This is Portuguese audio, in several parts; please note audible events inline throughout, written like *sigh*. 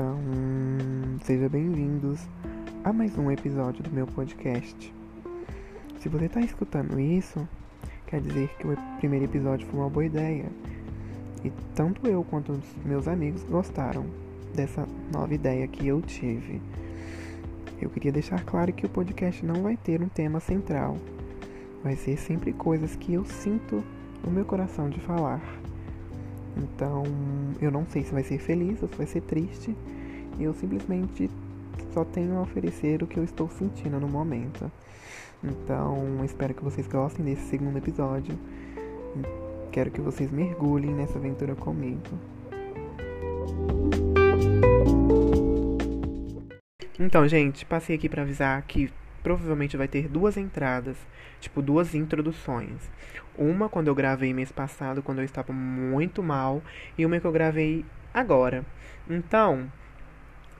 Então, sejam bem-vindos a mais um episódio do meu podcast. Se você está escutando isso, quer dizer que o primeiro episódio foi uma boa ideia. E tanto eu quanto os meus amigos gostaram dessa nova ideia que eu tive. Eu queria deixar claro que o podcast não vai ter um tema central. Vai ser sempre coisas que eu sinto no meu coração de falar. Então, eu não sei se vai ser feliz ou se vai ser triste. Eu simplesmente só tenho a oferecer o que eu estou sentindo no momento. Então, espero que vocês gostem desse segundo episódio. Quero que vocês mergulhem nessa aventura comigo. Então, gente, passei aqui para avisar que provavelmente vai ter duas entradas, tipo duas introduções. Uma quando eu gravei mês passado, quando eu estava muito mal, e uma que eu gravei agora. Então,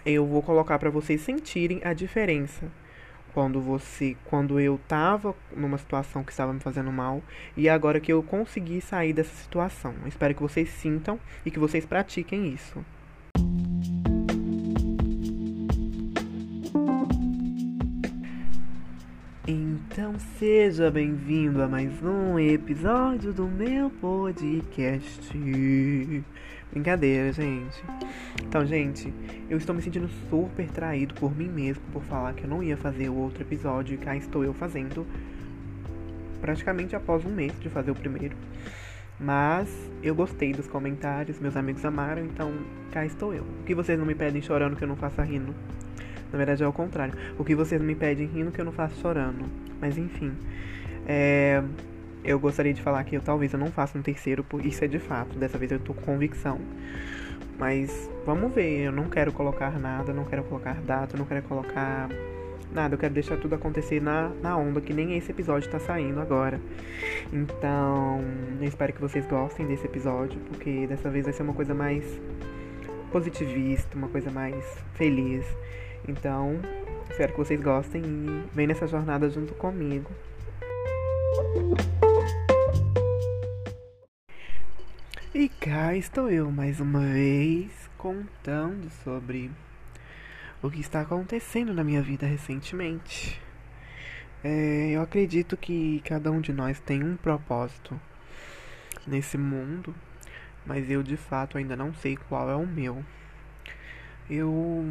eu vou colocar para vocês sentirem a diferença quando você, quando eu tava numa situação que estava me fazendo mal e agora que eu consegui sair dessa situação. Espero que vocês sintam e que vocês pratiquem isso. Então seja bem-vindo a mais um episódio do meu podcast. Brincadeira, gente. Então, gente, eu estou me sentindo super traído por mim mesmo por falar que eu não ia fazer o outro episódio e cá estou eu fazendo. Praticamente após um mês de fazer o primeiro. Mas eu gostei dos comentários, meus amigos amaram, então cá estou eu. O que vocês não me pedem chorando que eu não faça rindo? Na verdade é o contrário. O que vocês me pedem rindo que eu não faço chorando. Mas enfim. É, eu gostaria de falar que eu talvez eu não faça um terceiro, isso é de fato. Dessa vez eu tô com convicção. Mas vamos ver, eu não quero colocar nada, não quero colocar data, não quero colocar nada, eu quero deixar tudo acontecer na, na onda, que nem esse episódio tá saindo agora. Então, eu espero que vocês gostem desse episódio, porque dessa vez vai ser uma coisa mais positivista, uma coisa mais feliz. Então, espero que vocês gostem e venham nessa jornada junto comigo. E cá estou eu mais uma vez contando sobre o que está acontecendo na minha vida recentemente. É, eu acredito que cada um de nós tem um propósito nesse mundo, mas eu de fato ainda não sei qual é o meu. Eu,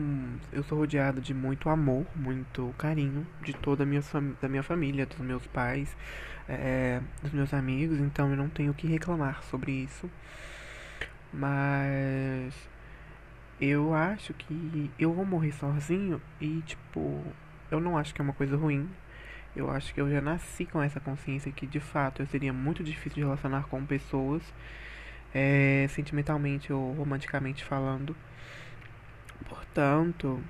eu sou rodeado de muito amor, muito carinho de toda a minha, da minha família, dos meus pais, é, dos meus amigos, então eu não tenho o que reclamar sobre isso. Mas eu acho que eu vou morrer sozinho e, tipo, eu não acho que é uma coisa ruim. Eu acho que eu já nasci com essa consciência que, de fato, eu seria muito difícil de relacionar com pessoas, é, sentimentalmente ou romanticamente falando. Portanto,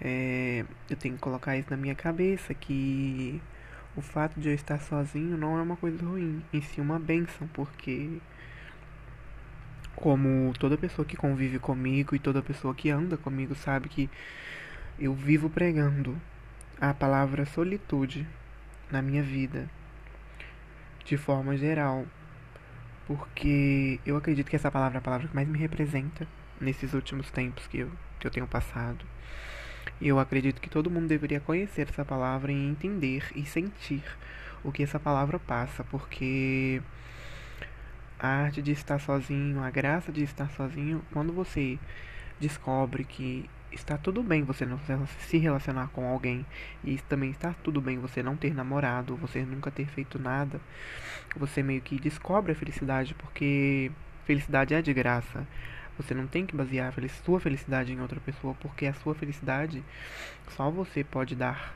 é, eu tenho que colocar isso na minha cabeça que o fato de eu estar sozinho não é uma coisa ruim, em si uma benção, porque como toda pessoa que convive comigo e toda pessoa que anda comigo sabe que eu vivo pregando a palavra solitude na minha vida, de forma geral, porque eu acredito que essa palavra é a palavra que mais me representa nesses últimos tempos que eu, que eu tenho passado. E eu acredito que todo mundo deveria conhecer essa palavra e entender e sentir o que essa palavra passa, porque a arte de estar sozinho, a graça de estar sozinho, quando você descobre que está tudo bem você não se relacionar com alguém e também está tudo bem você não ter namorado, você nunca ter feito nada, você meio que descobre a felicidade porque felicidade é de graça. Você não tem que basear a sua felicidade em outra pessoa, porque a sua felicidade só você pode dar.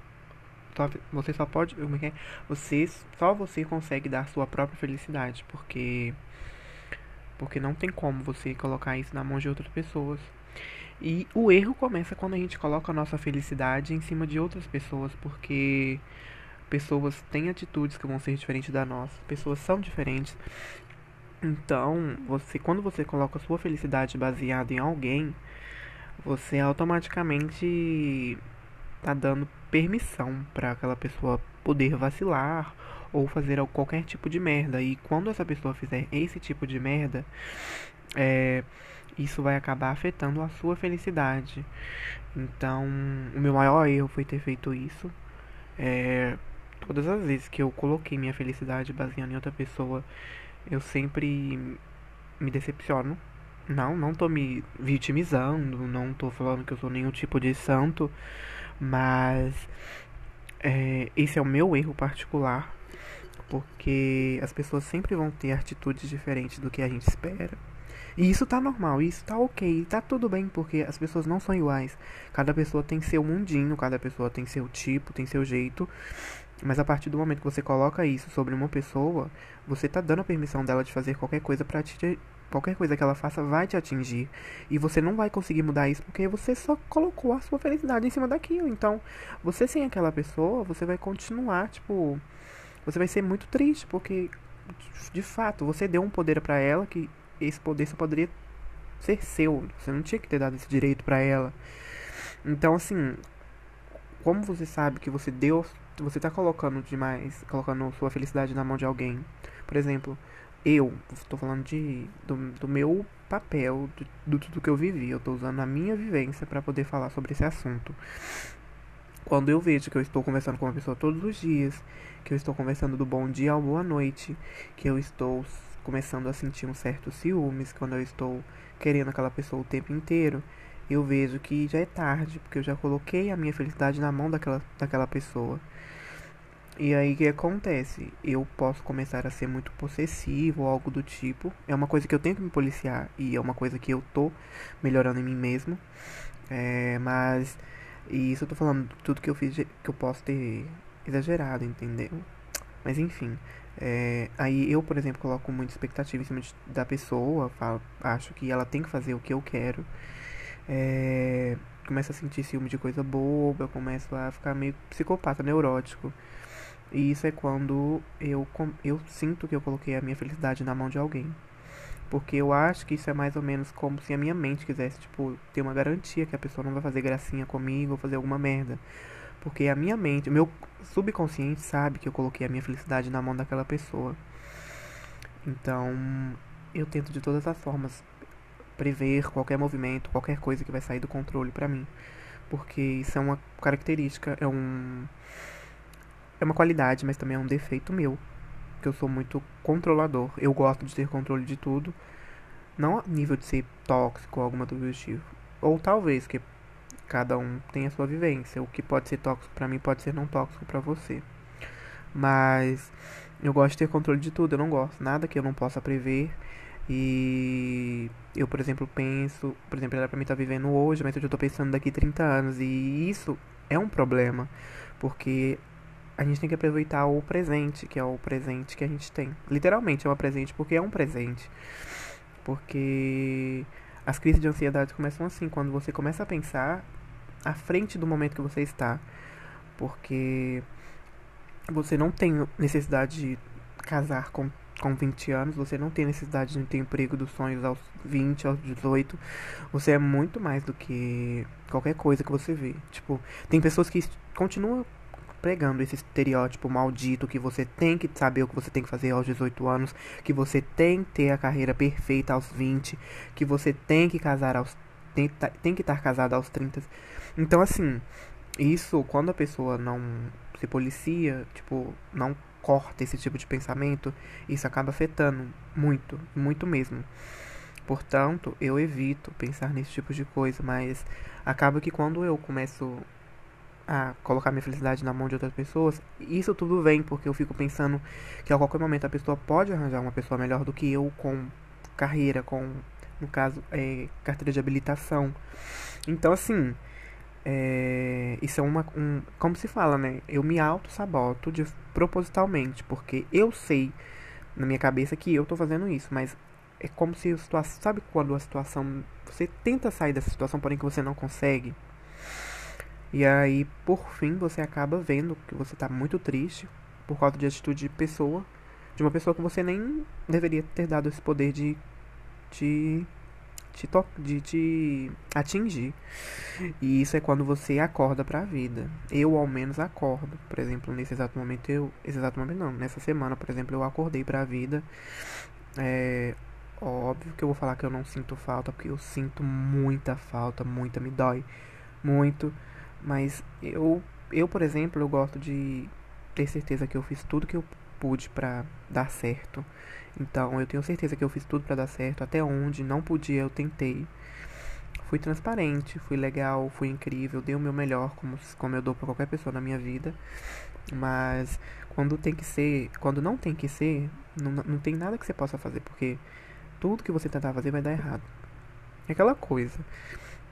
Só, você só pode. Como é é? Você, só você consegue dar sua própria felicidade, porque. Porque não tem como você colocar isso na mão de outras pessoas. E o erro começa quando a gente coloca a nossa felicidade em cima de outras pessoas, porque pessoas têm atitudes que vão ser diferentes da nossa, pessoas são diferentes, então, você quando você coloca sua felicidade baseada em alguém, você automaticamente tá dando permissão para aquela pessoa poder vacilar ou fazer qualquer tipo de merda. E quando essa pessoa fizer esse tipo de merda, é, isso vai acabar afetando a sua felicidade. Então, o meu maior erro foi ter feito isso. É, todas as vezes que eu coloquei minha felicidade baseando em outra pessoa, eu sempre me decepciono. Não, não tô me vitimizando, não tô falando que eu sou nenhum tipo de santo, mas é, esse é o meu erro particular, porque as pessoas sempre vão ter atitudes diferentes do que a gente espera. E isso tá normal, isso tá ok, tá tudo bem, porque as pessoas não são iguais. Cada pessoa tem seu mundinho, cada pessoa tem seu tipo, tem seu jeito. Mas a partir do momento que você coloca isso sobre uma pessoa, você tá dando a permissão dela de fazer qualquer coisa para te qualquer coisa que ela faça vai te atingir. E você não vai conseguir mudar isso porque você só colocou a sua felicidade em cima daquilo. Então, você sem aquela pessoa, você vai continuar, tipo, você vai ser muito triste porque de fato, você deu um poder para ela que esse poder só poderia ser seu. Você não tinha que ter dado esse direito para ela. Então, assim, como você sabe que você deu, você tá colocando demais, colocando sua felicidade na mão de alguém. Por exemplo, eu estou falando de do, do meu papel, do tudo que eu vivi. Eu estou usando a minha vivência para poder falar sobre esse assunto. Quando eu vejo que eu estou conversando com uma pessoa todos os dias, que eu estou conversando do bom dia ao boa noite, que eu estou começando a sentir um certo ciúmes, quando eu estou querendo aquela pessoa o tempo inteiro, eu vejo que já é tarde, porque eu já coloquei a minha felicidade na mão daquela, daquela pessoa. E aí o que acontece? Eu posso começar a ser muito possessivo ou algo do tipo. É uma coisa que eu tenho que me policiar e é uma coisa que eu tô melhorando em mim mesmo. É, mas e isso eu tô falando tudo que eu fiz que eu posso ter exagerado, entendeu? Mas enfim, é, aí eu, por exemplo, coloco muita expectativa em cima de, da pessoa, falo, acho que ela tem que fazer o que eu quero. É, começo a sentir ciúme de coisa boba, começo a ficar meio psicopata, neurótico. E isso é quando eu, eu sinto que eu coloquei a minha felicidade na mão de alguém. Porque eu acho que isso é mais ou menos como se a minha mente quisesse, tipo, ter uma garantia que a pessoa não vai fazer gracinha comigo ou fazer alguma merda. Porque a minha mente, o meu subconsciente sabe que eu coloquei a minha felicidade na mão daquela pessoa. Então, eu tento de todas as formas prever qualquer movimento, qualquer coisa que vai sair do controle para mim. Porque isso é uma característica, é um é uma qualidade, mas também é um defeito meu. Que eu sou muito controlador. Eu gosto de ter controle de tudo. Não a nível de ser tóxico ou alguma do tipo. Ou talvez que cada um tem a sua vivência. O que pode ser tóxico para mim pode ser não tóxico para você. Mas eu gosto de ter controle de tudo. Eu não gosto nada que eu não possa prever. E eu, por exemplo, penso, por exemplo, era pra mim tá vivendo hoje, mas eu já tô pensando daqui 30 anos. E isso é um problema, porque a gente tem que aproveitar o presente, que é o presente que a gente tem. Literalmente é um presente porque é um presente. Porque as crises de ansiedade começam assim, quando você começa a pensar à frente do momento que você está. Porque você não tem necessidade de casar com, com 20 anos, você não tem necessidade de ter emprego dos sonhos aos 20, aos 18. Você é muito mais do que qualquer coisa que você vê. Tipo, tem pessoas que continuam pregando esse estereótipo maldito que você tem que saber o que você tem que fazer aos 18 anos, que você tem que ter a carreira perfeita aos 20, que você tem que casar aos tem, tem que estar casado aos 30. Então assim, isso quando a pessoa não se policia, tipo, não corta esse tipo de pensamento, isso acaba afetando muito, muito mesmo. Portanto, eu evito pensar nesse tipo de coisa, mas acaba que quando eu começo a colocar minha felicidade na mão de outras pessoas, isso tudo vem porque eu fico pensando que a qualquer momento a pessoa pode arranjar uma pessoa melhor do que eu com carreira, com, no caso, é, carteira de habilitação. Então, assim, é, isso é uma. Um, como se fala, né? Eu me auto-saboto propositalmente, porque eu sei na minha cabeça que eu tô fazendo isso, mas é como se a situação. Sabe quando a situação. Você tenta sair dessa situação, porém que você não consegue? E aí, por fim, você acaba vendo que você tá muito triste por causa de atitude de pessoa, de uma pessoa que você nem deveria ter dado esse poder de, de te, de te atingir. E isso é quando você acorda para a vida. Eu, ao menos, acordo. Por exemplo, nesse exato momento, eu. Esse exato momento não. Nessa semana, por exemplo, eu acordei para a vida. É óbvio que eu vou falar que eu não sinto falta, porque eu sinto muita falta, muita, me dói muito. Mas eu, eu por exemplo, eu gosto de ter certeza que eu fiz tudo que eu pude para dar certo. Então, eu tenho certeza que eu fiz tudo para dar certo. Até onde não podia, eu tentei. Fui transparente, fui legal, fui incrível, dei o meu melhor, como, como eu dou para qualquer pessoa na minha vida. Mas quando tem que ser, quando não tem que ser, não, não tem nada que você possa fazer, porque tudo que você tentar fazer vai dar errado. É aquela coisa.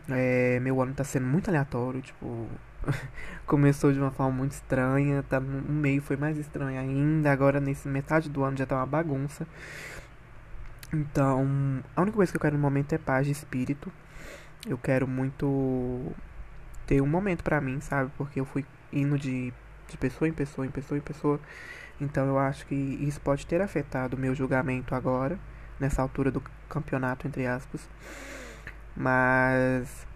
É, meu ano tá sendo muito aleatório, tipo, *laughs* começou de uma forma muito estranha, tá no meio foi mais estranho ainda, agora nesse metade do ano já tá uma bagunça. Então, a única coisa que eu quero no momento é paz de espírito. Eu quero muito ter um momento para mim, sabe? Porque eu fui indo de, de pessoa em pessoa, em pessoa em pessoa. Então eu acho que isso pode ter afetado o meu julgamento agora, nessa altura do campeonato, entre aspas. Mas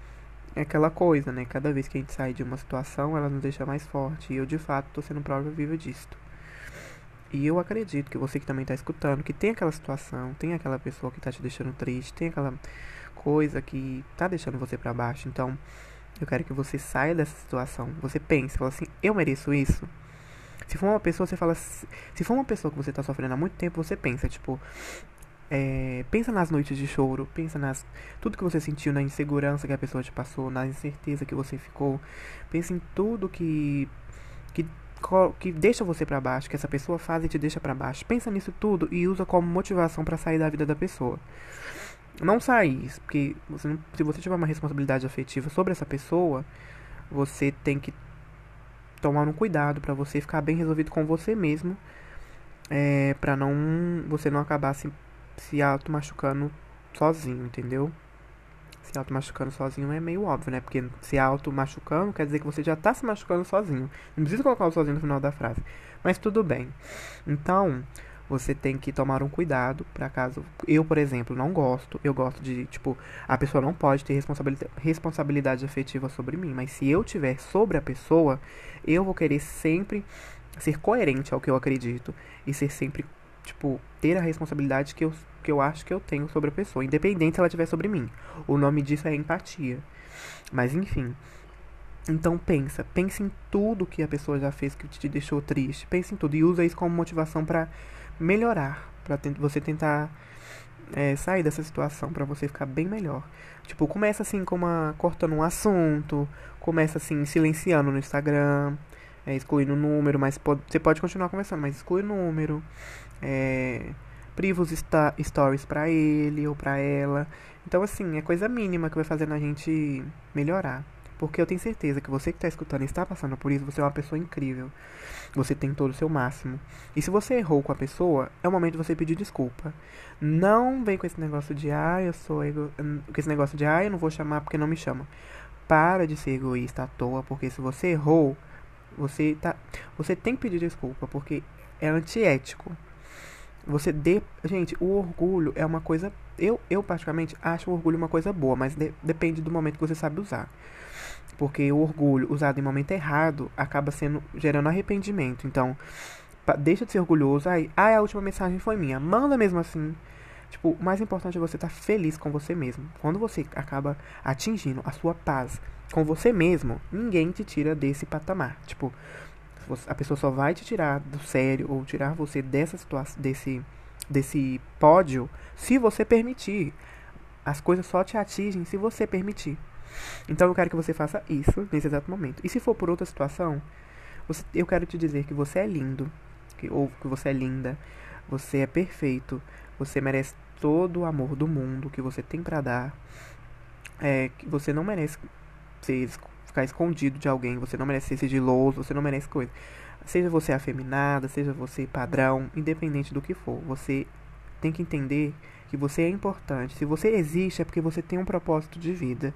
é aquela coisa, né? Cada vez que a gente sai de uma situação, ela nos deixa mais forte. E eu, de fato, tô sendo prova viva disto. E eu acredito que você que também tá escutando, que tem aquela situação, tem aquela pessoa que tá te deixando triste, tem aquela coisa que tá deixando você para baixo. Então, eu quero que você saia dessa situação. Você pense, fala assim, eu mereço isso. Se for uma pessoa, você fala. Se for uma pessoa que você tá sofrendo há muito tempo, você pensa, tipo, é, pensa nas noites de choro, pensa nas tudo que você sentiu, na insegurança que a pessoa te passou, na incerteza que você ficou. Pensa em tudo que que que deixa você para baixo, que essa pessoa faz e te deixa para baixo. Pensa nisso tudo e usa como motivação para sair da vida da pessoa. Não sair, porque você não, se você tiver uma responsabilidade afetiva sobre essa pessoa, você tem que tomar um cuidado para você ficar bem resolvido com você mesmo, é, para não você não acabar se se auto-machucando sozinho, entendeu? Se auto-machucando sozinho é meio óbvio, né? Porque se auto-machucando quer dizer que você já tá se machucando sozinho. Não precisa colocar o sozinho no final da frase. Mas tudo bem. Então, você tem que tomar um cuidado para caso eu, por exemplo, não gosto, eu gosto de, tipo, a pessoa não pode ter responsabilidade, responsabilidade afetiva sobre mim, mas se eu tiver sobre a pessoa, eu vou querer sempre ser coerente ao que eu acredito e ser sempre tipo, ter a responsabilidade que eu, que eu acho que eu tenho sobre a pessoa, independente se ela tiver sobre mim. O nome disso é empatia. Mas enfim. Então pensa, pense em tudo que a pessoa já fez que te deixou triste. Pense em tudo e usa isso como motivação para melhorar, para você tentar é, sair dessa situação, para você ficar bem melhor. Tipo, começa assim com uma cortando um assunto, começa assim silenciando no Instagram, é, excluindo o número, mas pode, você pode continuar conversando, mas exclui o número é, priva os stories para ele ou para ela. Então, assim, é coisa mínima que vai fazendo a gente melhorar. Porque eu tenho certeza que você que está escutando e está passando por isso, você é uma pessoa incrível. Você tem todo o seu máximo. E se você errou com a pessoa, é o momento de você pedir desculpa. Não vem com esse negócio de, ah, eu sou ego... com esse negócio de, ah, eu não vou chamar porque não me chama. Para de ser egoísta à toa, porque se você errou, você tá, você tem que pedir desculpa, porque é antiético. Você dê. Gente, o orgulho é uma coisa. Eu, eu particularmente, acho o orgulho uma coisa boa, mas de, depende do momento que você sabe usar. Porque o orgulho usado em momento errado acaba sendo gerando arrependimento. Então, deixa de ser orgulhoso. Aí, ah, a última mensagem foi minha. Manda mesmo assim. Tipo, o mais importante é você estar tá feliz com você mesmo. Quando você acaba atingindo a sua paz com você mesmo, ninguém te tira desse patamar. Tipo, a pessoa só vai te tirar do sério ou tirar você dessa situação, desse, desse pódio, se você permitir. As coisas só te atingem se você permitir. Então eu quero que você faça isso nesse exato momento. E se for por outra situação, você, eu quero te dizer que você é lindo, que, ou que você é linda, você é perfeito, você merece todo o amor do mundo que você tem para dar. É, que você não merece ser ficar escondido de alguém, você não merece ser sigiloso, você não merece coisa. Seja você afeminada, seja você padrão, independente do que for, você tem que entender que você é importante. Se você existe é porque você tem um propósito de vida.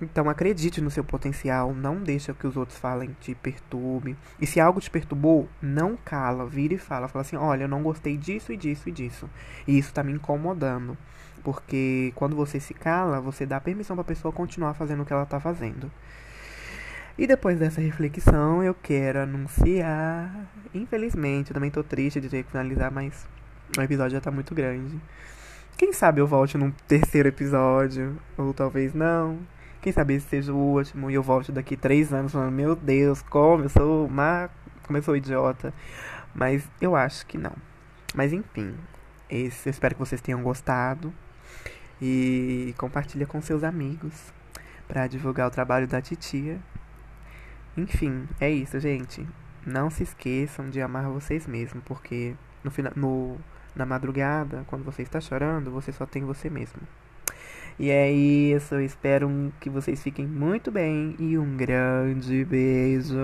Então acredite no seu potencial, não deixa que os outros falem te perturbe. E se algo te perturbou, não cala, vira e fala, fala assim: "Olha, eu não gostei disso e disso e disso. E isso tá me incomodando". Porque quando você se cala, você dá permissão para a pessoa continuar fazendo o que ela tá fazendo. E depois dessa reflexão, eu quero anunciar, infelizmente, eu também tô triste de ter que finalizar, mas o episódio já tá muito grande. Quem sabe eu volte num terceiro episódio, ou talvez não. Quem sabe esse seja o último e eu volte daqui três anos falando, meu Deus, como eu sou uma. como eu sou idiota. Mas eu acho que não. Mas enfim, esse, eu espero que vocês tenham gostado. E compartilha com seus amigos para divulgar o trabalho da titia. Enfim, é isso, gente. Não se esqueçam de amar vocês mesmos, porque no, no na madrugada, quando você está chorando, você só tem você mesmo. E é isso, eu espero que vocês fiquem muito bem e um grande beijo.